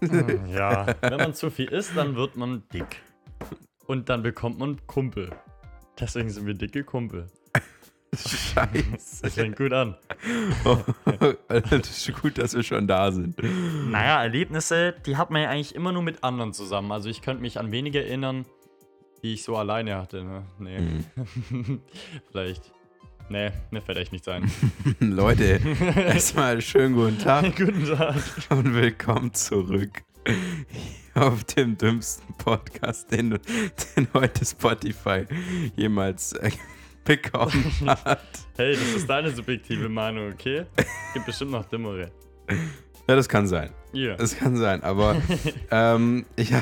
Hm, ja, wenn man zu viel isst, dann wird man dick. Und dann bekommt man Kumpel. Deswegen sind wir dicke Kumpel. Das Scheiße. fängt gut an. Oh, das ist gut, dass wir schon da sind. Naja, Erlebnisse, die hat man ja eigentlich immer nur mit anderen zusammen. Also ich könnte mich an wenige erinnern, die ich so alleine hatte. Ne? Nee. Mhm. vielleicht. Nee, mir fällt echt nichts ein. Leute, erstmal schönen guten Tag Guten Tag. und willkommen zurück auf dem dümmsten Podcast, den, den heute Spotify jemals äh, bekommen hat. Hey, das ist deine subjektive Meinung, okay? Gibt bestimmt noch dümmere. Ja, das kann sein. Ihr. Das kann sein, aber ähm, ich,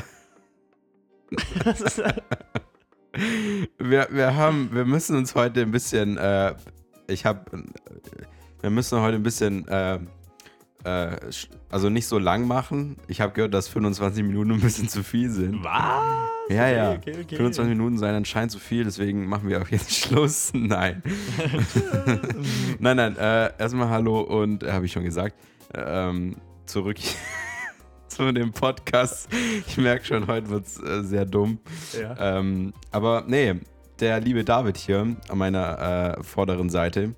wir, wir haben, wir müssen uns heute ein bisschen, äh, ich habe, wir müssen heute ein bisschen, äh, äh, also nicht so lang machen. Ich habe gehört, dass 25 Minuten ein bisschen zu viel sind. Was? Ja, ja. Okay, okay. 25 Minuten seien anscheinend zu viel, deswegen machen wir auch jetzt Schluss. Nein. nein, nein. Äh, erstmal Hallo und äh, habe ich schon gesagt. Ähm, zurück zu dem Podcast. Ich merke schon, heute wird es äh, sehr dumm. Ja. Ähm, aber nee, der liebe David hier an meiner äh, vorderen Seite.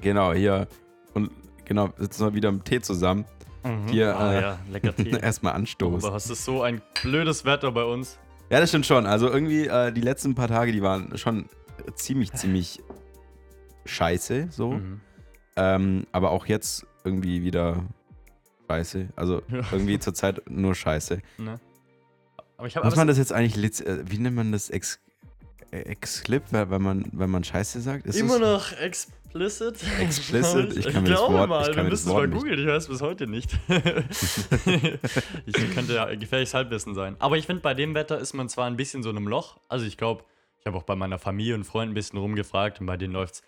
Genau, hier. Und genau, sitzen wir wieder im Tee zusammen. Mhm. hier, Ah, äh, ja, lecker Tee. Erstmal Anstoß. Aber es ist so ein blödes Wetter bei uns. Ja, das stimmt schon. Also irgendwie äh, die letzten paar Tage, die waren schon ziemlich, ziemlich scheiße, so. Mhm. Ähm, aber auch jetzt irgendwie wieder scheiße. Also irgendwie zurzeit nur scheiße. Ne? Aber ich Muss man das jetzt eigentlich, äh, wie nennt man das? Ex äh, Exclip, wenn man, wenn man scheiße sagt? Ist immer das? noch explicit. Explicit? Ich kann mir das glaube Wort- mal, ich kann wir mir das müssen es Wort mal googeln, ich weiß bis heute nicht. ich könnte ja gefährliches Halbwissen sein. Aber ich finde, bei dem Wetter ist man zwar ein bisschen so in einem Loch. Also ich glaube, ich habe auch bei meiner Familie und Freunden ein bisschen rumgefragt und bei denen läuft es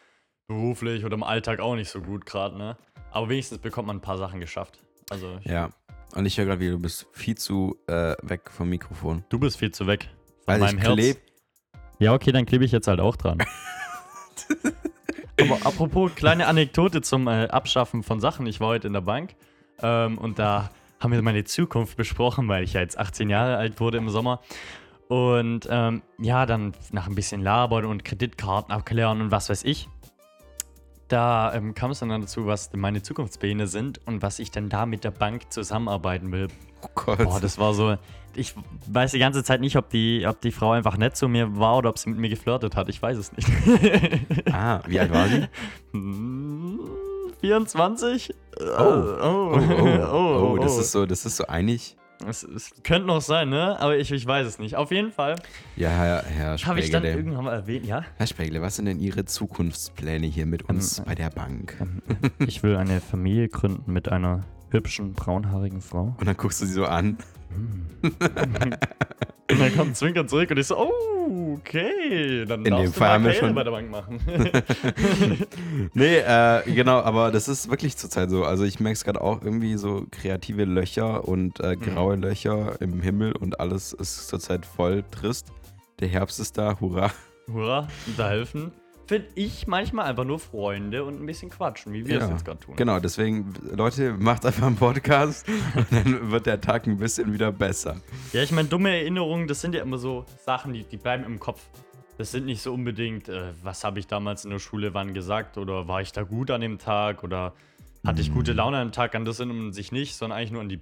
beruflich oder im Alltag auch nicht so gut gerade, ne? Aber wenigstens bekommt man ein paar Sachen geschafft. Also Ja. Und ich höre gerade, wie du bist viel zu äh, weg vom Mikrofon. du bist viel zu weg von Weil meinem ich Herz. kleb. Ja, okay, dann klebe ich jetzt halt auch dran. Aber apropos kleine Anekdote zum äh, Abschaffen von Sachen. Ich war heute in der Bank ähm, und da haben wir meine Zukunft besprochen, weil ich ja jetzt 18 Jahre alt wurde im Sommer. Und ähm, ja, dann nach ein bisschen labern und Kreditkarten abklären und was weiß ich. Da ähm, kam es dann dazu, was meine Zukunftspläne sind und was ich denn da mit der Bank zusammenarbeiten will. Oh Gott. Boah, das war so. Ich weiß die ganze Zeit nicht, ob die, ob die Frau einfach nett zu mir war oder ob sie mit mir geflirtet hat. Ich weiß es nicht. ah, wie alt war sie? Hm, 24? Oh. Oh, oh, oh, oh, das ist so, das ist so einig. Es, es könnte noch sein, ne? Aber ich, ich weiß es nicht. Auf jeden Fall Ja, Herr, Herr habe ich dann irgendwann mal erwähnt, ja? Herr Spregle, was sind denn Ihre Zukunftspläne hier mit uns Ähm, bei der Bank? Ähm, Ich will eine Familie gründen mit einer hübschen, braunhaarigen Frau. Und dann guckst du sie so an. Und dann kommt Zwinker zurück und ich so, oh, okay. Dann In darfst dem du Fall haben wir schon- bei der Bank machen. Nee, äh, genau, aber das ist wirklich zurzeit so. Also ich merke es gerade auch irgendwie so kreative Löcher und äh, graue Löcher im Himmel und alles ist zurzeit voll trist. Der Herbst ist da, hurra. Hurra, da helfen. Finde ich manchmal einfach nur Freunde und ein bisschen quatschen, wie wir es Ja, jetzt gerade tun. Genau, deswegen, Leute, macht einfach einen Podcast und dann wird der Tag ein bisschen wieder besser. Ja, ich meine, dumme Erinnerungen, das sind ja immer so Sachen, die, die bleiben im Kopf. Das sind nicht so unbedingt, äh, was habe ich damals in der Schule wann gesagt oder war ich da gut an dem Tag oder hatte ich gute Laune an dem Tag, an das erinnert man sich nicht, sondern eigentlich nur an die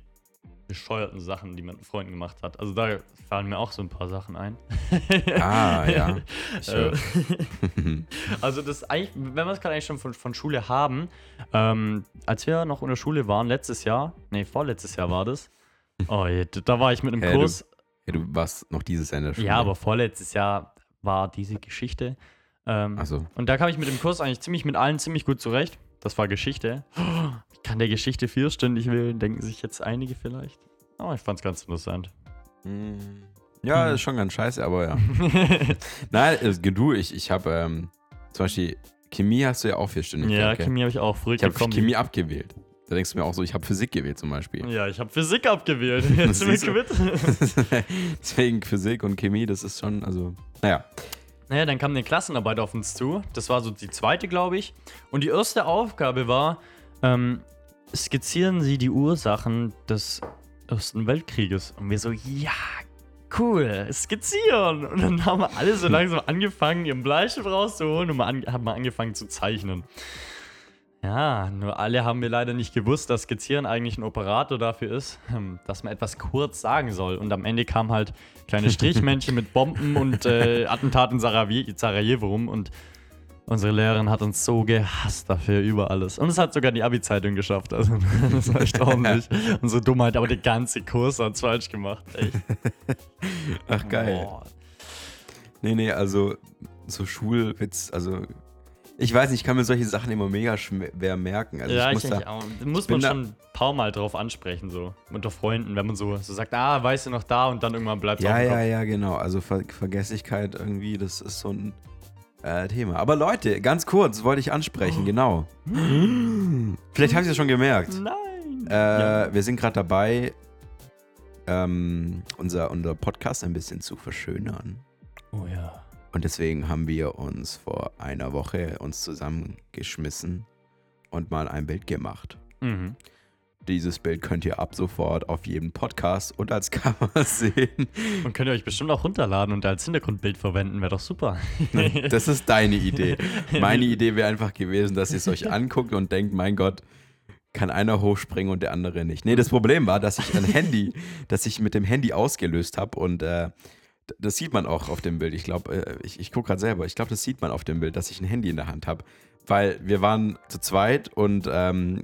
bescheuerten Sachen, die man mit Freunden gemacht hat. Also da fallen mir auch so ein paar Sachen ein. Ah, ja. Äh, also das eigentlich, wenn wir es gerade eigentlich schon von, von Schule haben, ähm, als wir noch in der Schule waren, letztes Jahr, nee, vorletztes Jahr war das, oh, da war ich mit einem du- Kurs, ja, du warst noch dieses Jahr in der Schule. ja, aber vorletztes Jahr war diese Geschichte. Ähm, Also, Und da kam ich mit dem Kurs eigentlich ziemlich mit allen ziemlich gut zurecht. Das war Geschichte. Ich kann der Geschichte vierstündig wählen, denken sich jetzt einige vielleicht. Aber ich fand's ganz interessant. ja, ist schon ganz scheiße, aber ja. Nein, äh, du, ich, ich habe ähm, zum Beispiel Chemie hast du ja auch vier Stunden. ja, gell? Chemie habe ich auch früh Ich habe. Chemie abgewählt. Da denkst du mir auch so, ich habe Physik gewählt zum Beispiel. Ja, ich habe Physik abgewählt. Jetzt sind wir quitt. Deswegen Physik und Chemie, das ist schon, also, naja. Naja, dann kam eine Klassenarbeit auf uns zu. Das war so die zweite, glaube ich. Und die erste Aufgabe war, ähm, skizzieren Sie die Ursachen des Ersten Weltkrieges. Und wir so, ja, cool, skizzieren. Und dann haben wir alle so langsam angefangen, ihren Bleistift rauszuholen und haben mal angefangen zu zeichnen. Ja, nur alle haben wir leider nicht gewusst, dass Skizzieren eigentlich ein Operator dafür ist, ähm, dass man etwas kurz sagen soll. Und am Ende kam halt kleine Strichmännchen mit Bomben und äh, Attentaten in Sarajevo rum. Und unsere Lehrerin hat uns so gehasst dafür über alles. Und es hat sogar die Abi-Zeitung geschafft. Also, das war echt ordentlich. Unsere Dummheit, aber der ganze Kurs hat es falsch gemacht. Echt. Ach, geil. Boah. Nee, nee, also so Schulwitz, also ich weiß nicht, ich kann mir solche Sachen immer mega schwer merken. Also ja, ich muss, ich da, auch. muss man schon ein paar Mal drauf ansprechen, so unter Freunden, wenn man so, so sagt, ah, weißt du noch da und dann irgendwann bleibt es Ja, ja, ja, genau. Also Ver Vergesslichkeit irgendwie, das ist so ein äh, Thema. Aber Leute, ganz kurz, wollte ich ansprechen, oh. genau. Vielleicht habt ihr es schon gemerkt. Nein. Äh, ja. Wir sind gerade dabei, ähm, unser, unser Podcast ein bisschen zu verschönern. Oh ja. Und deswegen haben wir uns vor einer Woche uns zusammengeschmissen und mal ein Bild gemacht. Mhm. Dieses Bild könnt ihr ab sofort auf jedem Podcast und als Cover sehen. Und könnt ihr euch bestimmt auch runterladen und als Hintergrundbild verwenden, wäre doch super. das ist deine Idee. Meine Idee wäre einfach gewesen, dass ihr es euch anguckt und denkt, mein Gott, kann einer hochspringen und der andere nicht. Nee, das Problem war, dass ich ein Handy, dass ich mit dem Handy ausgelöst habe und äh, das sieht man auch auf dem Bild. Ich glaube, äh, ich, ich gucke gerade selber. Ich glaube, das sieht man auf dem Bild, dass ich ein Handy in der Hand habe. Weil wir waren zu zweit und ähm,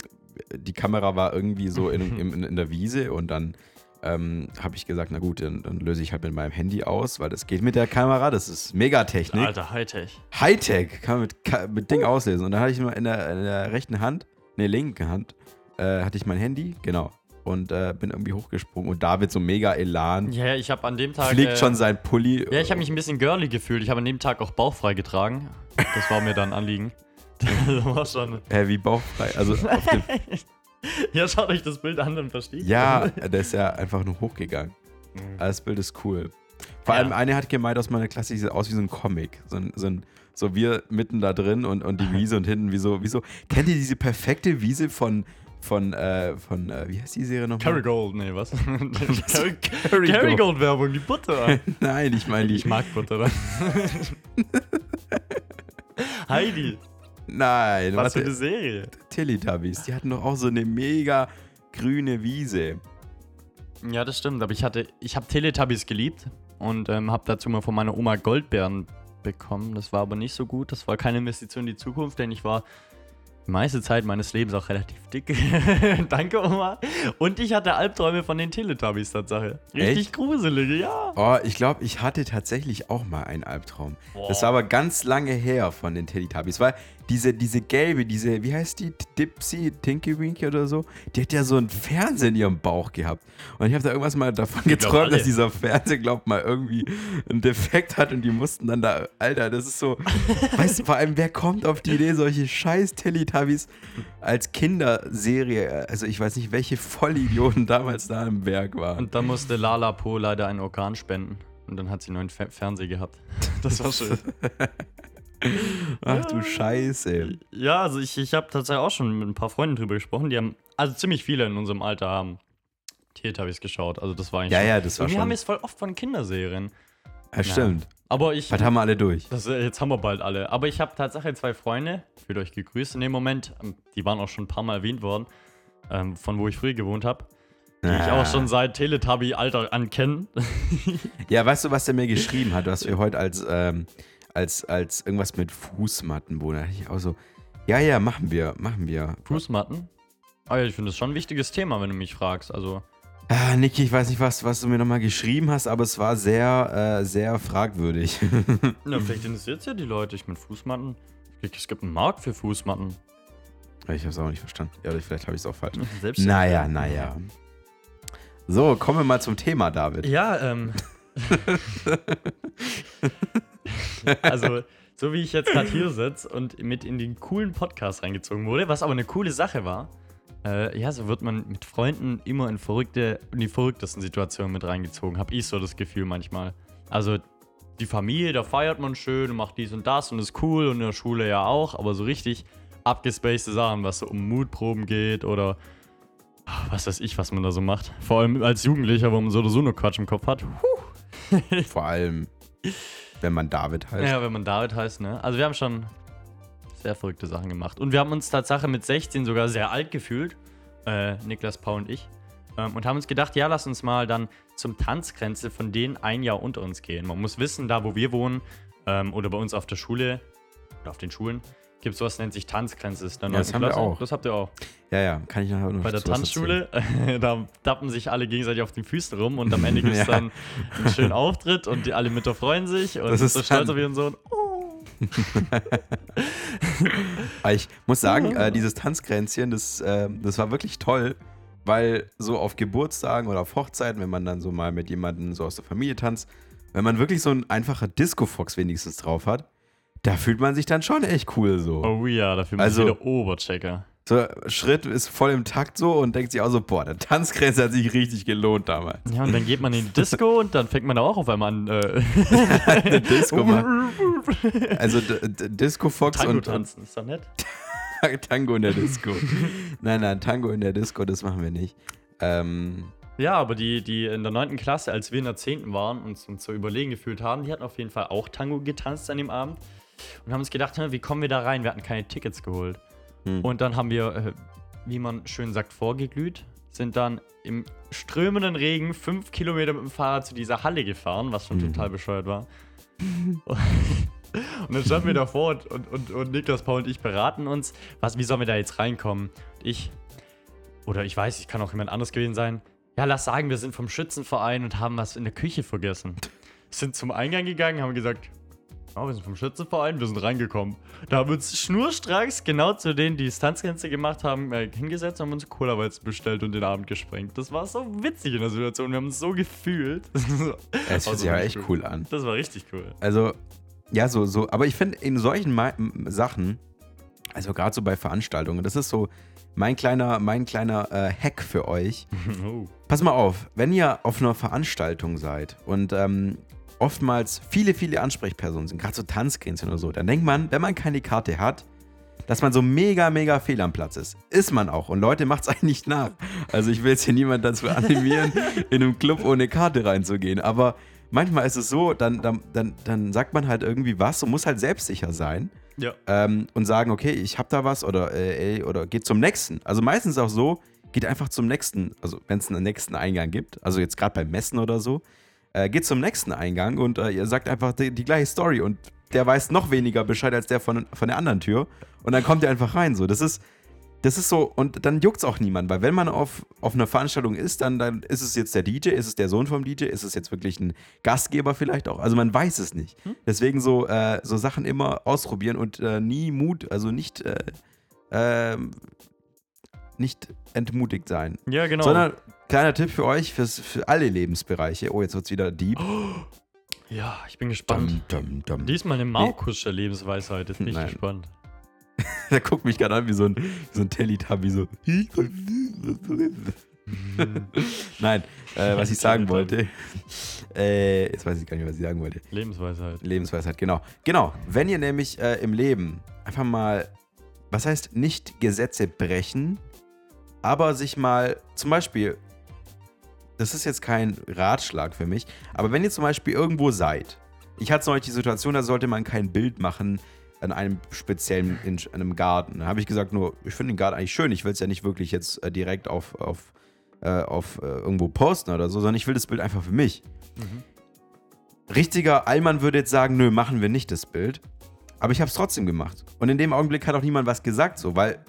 die Kamera war irgendwie so in, in, in der Wiese und dann ähm, habe ich gesagt, na gut, dann, dann, löse ich halt mit meinem Handy aus, weil das geht mit der Kamera, das ist Megatechnik. Alter, Hightech. Hightech, kann man mit, mit Ding auslesen. Und dann hatte ich mal in der, in der rechten Hand, ne, linken Hand, äh, hatte ich mein Handy, genau und äh, bin irgendwie hochgesprungen. Und David so mega Elan. Ja, ich habe an dem Tag. Fliegt äh, schon sein Pulli. Ja, ich habe mich ein bisschen girly gefühlt. Ich habe an dem Tag auch bauchfrei getragen. Das war mir dann Anliegen. das war schon. Hä, wie bauchfrei? Also auf dem Ja, schaut euch das Bild an und versteht. Ja, der ist ja einfach nur hochgegangen. Mhm. Das Bild ist cool. Vor ja. allem eine hat gemeint aus meiner Klasse, sieht aus wie so ein Comic. So ein, so ein so wir mitten da drin und, und die Wiese und hinten wie so, wie so. Kennt ihr diese perfekte Wiese von, von, äh, von äh, wie heißt die Serie nochmal? Kerrygold, nee, was? Kerrygold-Werbung, die Butter. Nein, ich meine die. Ich mag Butter. Heidi. Nein, was für eine Serie? Teletubbies, die hatten doch auch so eine mega grüne Wiese. Ja, das stimmt, aber ich hatte, ich habe Teletubbies geliebt und ähm, habe dazu mal von meiner Oma Goldbeeren bekommen. Das war aber nicht so gut. Das war keine Investition in die Zukunft, denn ich war die meiste Zeit meines Lebens auch relativ dick. Danke, Oma. Und ich hatte Albträume von den Teletubbies Tatsache. Richtig Echt? gruselige, ja. Oh, ich glaube, ich hatte tatsächlich auch mal einen Albtraum. Boah. Das war aber ganz lange her von den Teletubbies, weil diese, diese gelbe, diese, wie heißt die? Dipsy, Tinky Winky oder so? Die hat ja so einen Fernseher in ihrem Bauch gehabt. Und ich habe da irgendwas mal davon geträumt, dass dieser Fernseher, glaubt mal, irgendwie einen Defekt hat und die mussten dann da, Alter, das ist so, weißt du, vor allem, wer kommt auf die Idee, solche scheiß Teletubbies als Kinderserie, also ich weiß nicht, welche Vollidioten damals da im Werk waren. Und dann musste Lala Po leider einen Organ spenden. Und dann hat sie einen neuen Fernseher gehabt. Das war schön. Ach du Scheiße. Ja, also ich, ich habe tatsächlich auch schon mit ein paar Freunden drüber gesprochen. Die haben, also ziemlich viele in unserem Alter haben Teletubbies geschaut. Also das war eigentlich. Ja, ja, das war und schon. Wir haben jetzt voll oft von Kinderserien. Ja, stimmt. Aber ich. Was haben wir alle durch? Das, äh, jetzt haben wir bald alle. Aber ich habe tatsächlich zwei Freunde, fühlt euch gegrüßt in dem Moment. Ähm, die waren auch schon ein paar Mal erwähnt worden, ähm, von wo ich früher gewohnt habe. Die ah. ich auch schon seit Teletubby-Alter ankenne. ja, weißt du, was der mir geschrieben hat, was wir heute als ähm, als, als irgendwas mit Fußmatten, wo da ich auch so, ja, ja, machen wir, machen wir. Fußmatten? Ah ja, ich finde das schon ein wichtiges Thema, wenn du mich fragst. Also. Ah, Niki, ich weiß nicht, was, was du mir nochmal geschrieben hast, aber es war sehr, äh, sehr fragwürdig. Na, vielleicht interessiert es ja die Leute. Ich mit Fußmatten. Es gibt einen Markt für Fußmatten. Ich habe es auch nicht verstanden. Ja, vielleicht habe ich es auch falsch. Selbst naja, naja. So, kommen wir mal zum Thema, David. Ja, ähm. also, so wie ich jetzt gerade hier sitze und mit in den coolen Podcast reingezogen wurde, was aber eine coole Sache war, äh, ja, so wird man mit Freunden immer in verrückte, in die verrücktesten Situationen mit reingezogen, habe ich so das Gefühl manchmal. Also die Familie, da feiert man schön und macht dies und das und ist cool und in der Schule ja auch, aber so richtig abgespacede Sachen, was so um Mutproben geht oder was weiß ich, was man da so macht. Vor allem als Jugendlicher, wo man so oder so nur Quatsch im Kopf hat. Vor allem, wenn man David heißt. Ja, wenn man David heißt, ne? Also wir haben schon sehr verrückte Sachen gemacht. Und wir haben uns Tatsache mit 16 sogar sehr alt gefühlt. Äh, Niklas, Paul und ich. Ähm, und haben uns gedacht, ja, lass uns mal dann zum Tanzgrenze von denen ein Jahr unter uns gehen. Man muss wissen, da wo wir wohnen ähm, oder bei uns auf der Schule oder auf den Schulen, gibt es sowas, nennt sich dann Ja, das haben wir auch. Das habt ihr auch. Ja, ja, kann ich nachher noch Bei der. Tanzschule, da tappen sich alle gegenseitig auf den Füßen rum und am Ende gibt es Ja. dann einen schönen Auftritt und die alle Mütter freuen sich und Das ist so stolz auf ihren Sohn. Ich muss sagen, äh, dieses Tanzkränzchen, das, äh, das war wirklich toll, weil so auf Geburtstagen oder auf Hochzeiten, wenn man dann so mal mit jemandem so aus der Familie tanzt, wenn man wirklich so ein einfacher Disco-Fox wenigstens drauf hat, da fühlt man sich dann schon echt cool so. Oh ja, da fühlt man Also- sich wieder Oberchecker. So, Schritt ist voll im Takt so und denkt sich auch so, boah, der Tanzkränzchen hat sich richtig gelohnt damals. Ja, und dann geht man in die Disco und dann fängt man da auch auf einmal an. Äh, Eine Disco machen. Also D- D- Disco-Fox Tango und, und tanzen, ist doch nett. Tango in der Disco. nein, nein, Tango in der Disco, das machen wir nicht. Ähm, Ja, aber die, die in der 9. Klasse, als wir in der 10. waren und uns so überlegen gefühlt haben, die hatten auf jeden Fall auch Tango getanzt an dem Abend und haben uns gedacht, wie kommen wir da rein? Wir hatten keine Tickets geholt. Hm. Und dann haben wir, äh, wie man schön sagt, vorgeglüht, sind dann im strömenden Regen fünf Kilometer mit dem Fahrrad zu dieser Halle gefahren, was schon Mhm. total bescheuert war. Und dann standen wir davor und, und, und, und Niklas, Paul und ich beraten uns, was, wie sollen wir da jetzt reinkommen? Und ich, oder ich weiß, ich kann auch jemand anderes gewesen sein. Ja, lass sagen, wir sind vom Schützenverein und haben was in der Küche vergessen. Sind zum Eingang gegangen, haben gesagt, oh, wir sind vom Schützenverein, wir sind reingekommen. Da haben wir uns schnurstracks genau zu denen, die Distanzgrenze gemacht haben, äh, hingesetzt und haben uns Cola-Weizen bestellt und den Abend gesprengt. Das war so witzig in der Situation, wir haben uns so gefühlt. es fühlt sich ja echt cool an. Das war richtig cool. Also, ja, so, so, aber ich finde in solchen Ma Sachen, also gerade so bei Veranstaltungen, das ist so mein kleiner, mein kleiner äh, Hack für euch. oh. Pass mal auf, wenn ihr auf einer Veranstaltung seid und ähm, oftmals viele, viele Ansprechpersonen sind, gerade so Tanzgrenzen oder so, dann denkt man, wenn man keine Karte hat, dass man so mega, mega fehl am Platz ist. Ist man auch. Und Leute, macht's eigentlich nicht nach. Also ich will jetzt hier niemand dazu animieren, in einem Club ohne Karte reinzugehen. Aber manchmal ist es so, dann, dann, dann, dann sagt man halt irgendwie was und muss halt selbstsicher sein Ja. ähm, und sagen, okay, ich hab da was oder äh, ey, oder geht zum nächsten. Also meistens auch so, geht einfach zum nächsten, also wenn es einen nächsten Eingang gibt, also jetzt gerade beim Messen oder so, äh, geht zum nächsten Eingang und äh, ihr sagt einfach die, die gleiche Story und der weiß noch weniger Bescheid als der von, von der anderen Tür und dann kommt ihr einfach rein. So, das ist, das ist so, und dann juckt es auch niemand, weil wenn man auf, auf einer Veranstaltung ist, dann, dann ist es jetzt der DJ, ist es der Sohn vom DJ, ist es jetzt wirklich ein Gastgeber vielleicht auch. Also man weiß es nicht. Deswegen so, äh, so Sachen immer ausprobieren und äh, nie Mut, also nicht, äh, ähm, nicht entmutigt sein. Ja, genau. Sondern kleiner Tipp für euch, fürs, für alle Lebensbereiche. Oh, jetzt wird es wieder deep. ja, ich bin gespannt. Dum, dum, dum. Diesmal eine Markusche Lebensweisheit, jetzt bin ich Nein. gespannt. Der guckt mich gerade an wie so ein, wie so ein Teletubby, so. Nein, äh, was ich sagen wollte. Äh, jetzt weiß ich gar nicht, was ich sagen wollte. Lebensweisheit. Lebensweisheit, genau. Genau, wenn ihr nämlich äh, im Leben einfach mal, was heißt nicht Gesetze brechen, aber sich mal zum Beispiel, das ist jetzt kein Ratschlag für mich, aber wenn ihr zum Beispiel irgendwo seid, ich hatte neulich die Situation, da sollte man kein Bild machen an einem speziellen, in einem Garten. Da habe ich gesagt, nur, ich finde den Garten eigentlich schön, ich will es ja nicht wirklich jetzt äh, direkt auf, auf, äh, auf äh, irgendwo posten oder so, sondern ich will das Bild einfach für mich. Richtiger Allmann würde jetzt sagen, nö, machen wir nicht das Bild. Aber ich habe es trotzdem gemacht. Und in dem Augenblick hat auch niemand was gesagt, so, weil,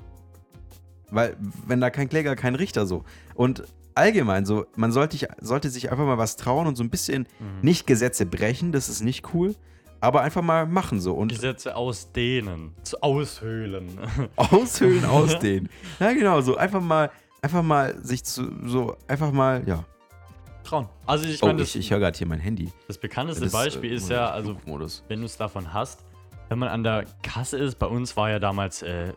weil, wenn da kein Kläger, kein Richter so. Und allgemein so, man sollte, ich- sollte sich einfach mal was trauen und so ein bisschen nicht Gesetze brechen, das ist nicht cool, aber einfach mal machen so. Und Gesetze ausdehnen, zu aushöhlen. aushöhlen, ausdehnen. Ja, genau, so einfach mal, einfach mal sich zu, so, einfach mal, ja. Trauen. Also ich Oh, meine, ich, das, ich höre gerade hier mein Handy. das bekannteste Das, Beispiel äh, ist ja, also wenn du es davon hast, wenn man an der Kasse ist, bei uns war ja damals, äh,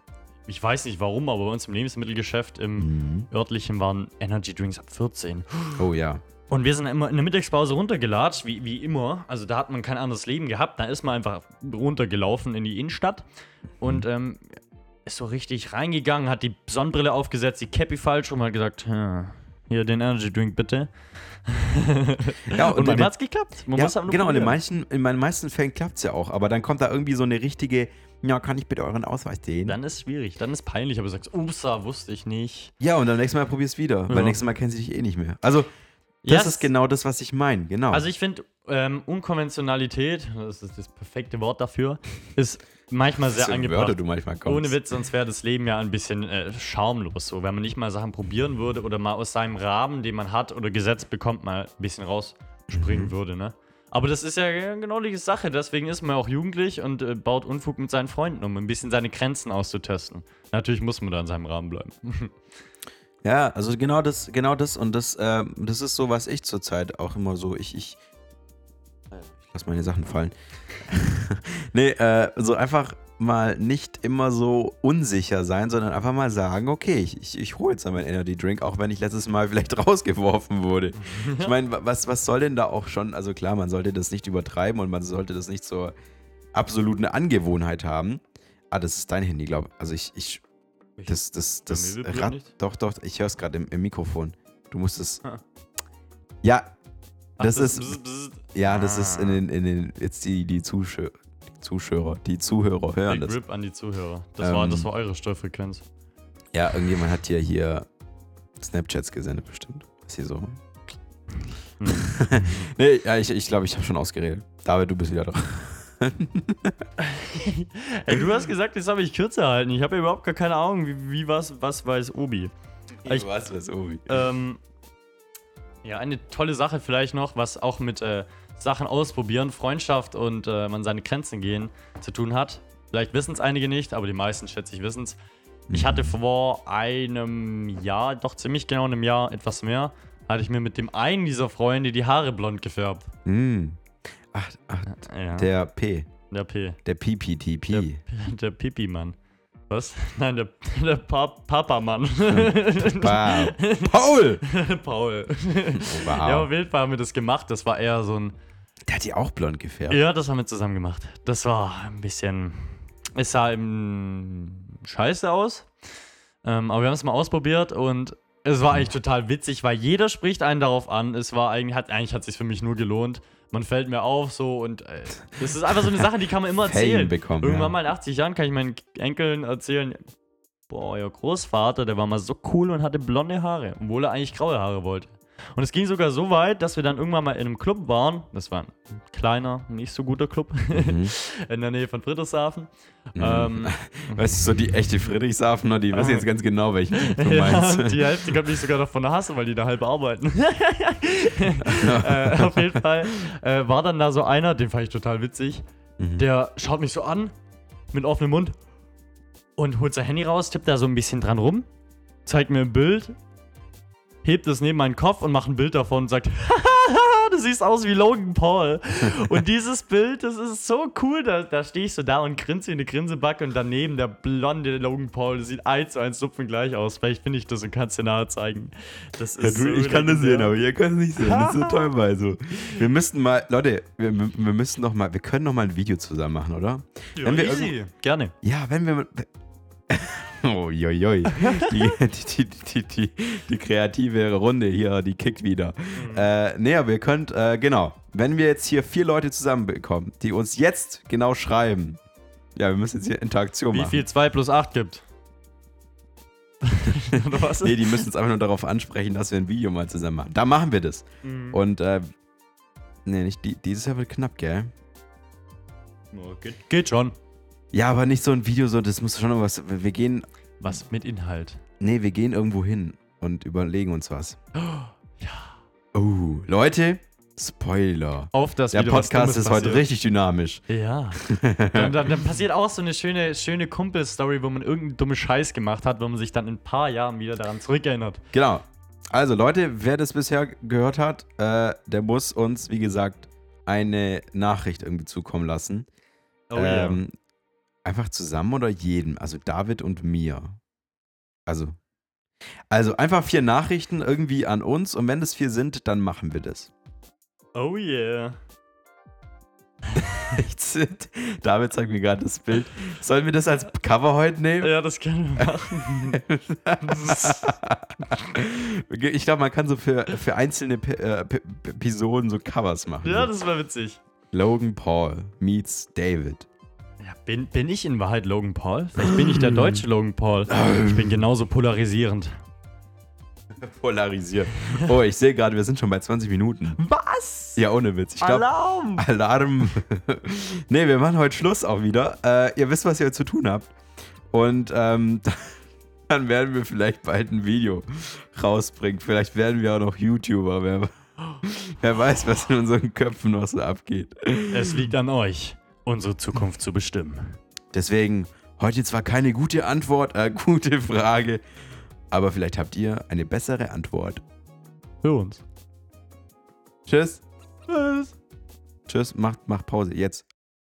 ich weiß nicht warum, aber bei uns im Lebensmittelgeschäft im Mhm. örtlichen waren Energy Drinks ab 14. Oh ja. Und wir sind immer in der Mittagspause runtergelatscht, wie, wie immer. Also da hat man kein anderes Leben gehabt. Da ist man einfach runtergelaufen in die Innenstadt. Und ähm, ist so richtig reingegangen, hat die Sonnenbrille aufgesetzt, die Cappy falsch und hat gesagt, hier den Energy Drink bitte. Ja, und und manchmal in- hat es geklappt. Man Ja, muss halt genau, in den, probieren. manchen, in meinen meisten Fällen klappt es ja auch, aber dann kommt da irgendwie so eine richtige, ja, kann ich bitte euren Ausweis sehen? Dann ist es schwierig, dann ist peinlich, aber du sagst, upsa, wusste ich nicht. ja, und dann nächstes Mal probier's wieder, Ja. weil nächstes Mal kennen sie dich eh nicht mehr. Also, das Yes. ist genau das, was ich meine, genau. Also ich finde, ähm, Unkonventionalität, das ist das perfekte Wort dafür, ist manchmal sehr angebracht. Wörter du manchmal kommst. Ohne Witz, sonst wäre das Leben ja ein bisschen äh, schaumlos. So, wenn man nicht mal Sachen probieren würde oder mal aus seinem Rahmen, den man hat oder gesetzt bekommt, mal ein bisschen rausspringen Mhm. würde, ne? Aber das ist ja genau die Sache. Deswegen ist man auch jugendlich und äh, baut Unfug mit seinen Freunden, um ein bisschen seine Grenzen auszutesten. Natürlich muss man da in seinem Rahmen bleiben. Ja, also genau das, genau das und das, ähm, das ist so, was ich zurzeit auch immer so, ich, ich, ich lass meine Sachen fallen. nee, äh, so einfach mal nicht immer so unsicher sein, sondern einfach mal sagen, okay, ich, ich, ich hole jetzt meinen Energy Drink, auch wenn ich letztes Mal vielleicht rausgeworfen wurde. Ich meine, wa- was, was soll denn da auch schon, also klar, man sollte das nicht übertreiben und man sollte das nicht zur absoluten Angewohnheit haben. Ah, das ist dein Handy, glaube ich. Also ich, ich das, das, das vibriert Rad. Doch, doch, ich höre es gerade im, im Mikrofon. Du musst es. Ja, Ach, Das ist- bzz, bzz. ja, das ist in Ah. den, in den, jetzt die, die Zuschauer, Zuschauer, die Zuhörer hören Big das. Rip an die Zuhörer. Das, war, Ähm, das war eure Steuerfrequenz. Ja, irgendjemand hat hier, hier Snapchats gesendet, bestimmt. Ist hier so. Hm. nee, ja, ich glaube, ich, glaub, ich habe schon ausgeredet. David, du bist wieder dran. Ey, du hast gesagt, das habe ich kürzer halten. Ich habe überhaupt gar keine Ahnung, wie, wie was, was weiß Obi. Ich- was, was, Obi. Ähm, ja, eine tolle Sache vielleicht noch, was auch mit äh, Sachen ausprobieren, Freundschaft und äh, man seine Grenzen gehen zu tun hat. Vielleicht wissen es einige nicht, aber die meisten, schätze ich, wissen es. Ich hatte vor einem Jahr, doch ziemlich genau einem Jahr, etwas mehr, hatte ich mir mit dem einen dieser Freunde die Haare blond gefärbt. Hm. Ach, ach, Ja, der P. der P. Der PPTP. Der Pipi-Mann. Was? Nein, der, der pa Papa-Mann. Wow. Paul! Paul. Wow. Ja, auf jeden Fall haben wir das gemacht. Das war eher so ein. Der hat die auch blond gefärbt. Ja, das haben wir zusammen gemacht. Das war ein bisschen. Es sah im scheiße aus. Ähm, aber wir haben es mal ausprobiert und es war eigentlich total witzig, weil jeder spricht einen darauf an. Es war eigentlich, hat, eigentlich hat es sich für mich nur gelohnt. Man fällt mir auf so und äh, das ist einfach so eine Sache, die kann man immer erzählen. bekommen, Irgendwann ja. mal in 80 Jahren kann ich meinen Enkeln erzählen, boah, euer Großvater, der war mal so cool und hatte blonde Haare, obwohl er eigentlich graue Haare wollte. Und es ging sogar so weit, dass wir dann irgendwann mal in einem Club waren. Das war ein kleiner, nicht so guter Club Mhm. in der Nähe von Friedrichshafen. Ähm, Weißt du, so die echte Friedrichshafen, die weiß ich jetzt ganz genau, welchen du ja, meinst. die Hälfte kann mich sogar davon hassen, weil die da halb arbeiten. äh, auf jeden Fall äh, war dann da so einer, den fand ich total witzig. Mhm. Der schaut mich so an, mit offenem Mund und holt sein Handy raus, tippt da so ein bisschen dran rum, zeigt mir ein Bild, hebt es neben meinen Kopf und macht ein Bild davon und sagt, du siehst aus wie Logan Paul. und dieses Bild, das ist so cool, da, da stehe ich so da und grinse wie eine Grinsebacke und daneben der blonde Logan Paul, das sieht eins zu eins supfen gleich aus. Vielleicht finde ich das und kannst dir nahe zeigen. Das Ja, ist du, so ich kann das sehen, aber ihr könnt es nicht sehen. Das ist so toll bei so. Wir müssten mal, Leute, wir, wir müssen noch mal, wir können noch mal ein Video zusammen machen, oder? Ja, Wenn wir easy. Gerne. Ja, wenn wir. Oh, joi, joi. Die, die, die, die, die, kreative Runde hier, die kickt wieder. Äh, nee, aber ihr könnt, äh, genau, wenn wir jetzt hier vier Leute zusammenbekommen, die uns jetzt genau schreiben, ja, wir müssen jetzt hier Interaktion Wie machen. viel 2 plus 8 gibt. Oder was? Nee, die müssen uns einfach nur darauf ansprechen, dass wir ein Video mal zusammen machen. Da machen wir das. Mhm. Und, äh, nee, nicht, die, dieses Jahr wird knapp, gell? Geht schon. Ja, aber nicht so ein Video, so, das muss schon irgendwas, wir gehen, Was mit Inhalt? nee, wir gehen irgendwo hin und überlegen uns was. Ja. Oh, Leute, Spoiler. Auf das Der was Podcast ist heute passiert. richtig dynamisch. Ja. dann, dann, dann passiert auch so eine schöne, schöne Kumpel-Story, wo man irgendeinen dummen Scheiß gemacht hat, wo man sich dann in ein paar Jahren wieder daran zurückerinnert. Genau. Also Leute, wer das bisher gehört hat, äh, der muss uns, wie gesagt, eine Nachricht irgendwie zukommen lassen. Oh ähm, Einfach zusammen oder jedem? Also David und mir. Also. Also einfach vier Nachrichten irgendwie an uns und wenn es vier sind, dann machen wir das. Oh yeah. David zeigt mir gerade das Bild. Sollen wir das als Cover heute nehmen? Ja, das können wir machen. ich glaube, man kann so für, für einzelne P äh, P Episoden so Covers machen. ja, das war witzig. Logan Paul meets David. Ja, bin, bin ich in Wahrheit Logan Paul? Vielleicht bin ich der deutsche Logan Paul. Ich bin genauso polarisierend. Polarisiert. Oh, ich sehe gerade, wir sind schon bei 20 Minuten. Was? Ja, ohne Witz. Ich glaub, Alarm! Alarm. nee, wir machen heute Schluss auch wieder. Äh, ihr wisst, was ihr zu tun habt. Und ähm, dann werden wir vielleicht bald ein Video rausbringen. Vielleicht werden wir auch noch YouTuber. Wer, wer weiß, was in unseren Köpfen noch so abgeht. Es liegt an euch, unsere Zukunft zu bestimmen. Deswegen heute zwar keine gute Antwort, äh, gute Frage, aber vielleicht habt ihr eine bessere Antwort. Für uns. Tschüss. Tschüss. Tschüss, macht, macht Pause. Jetzt.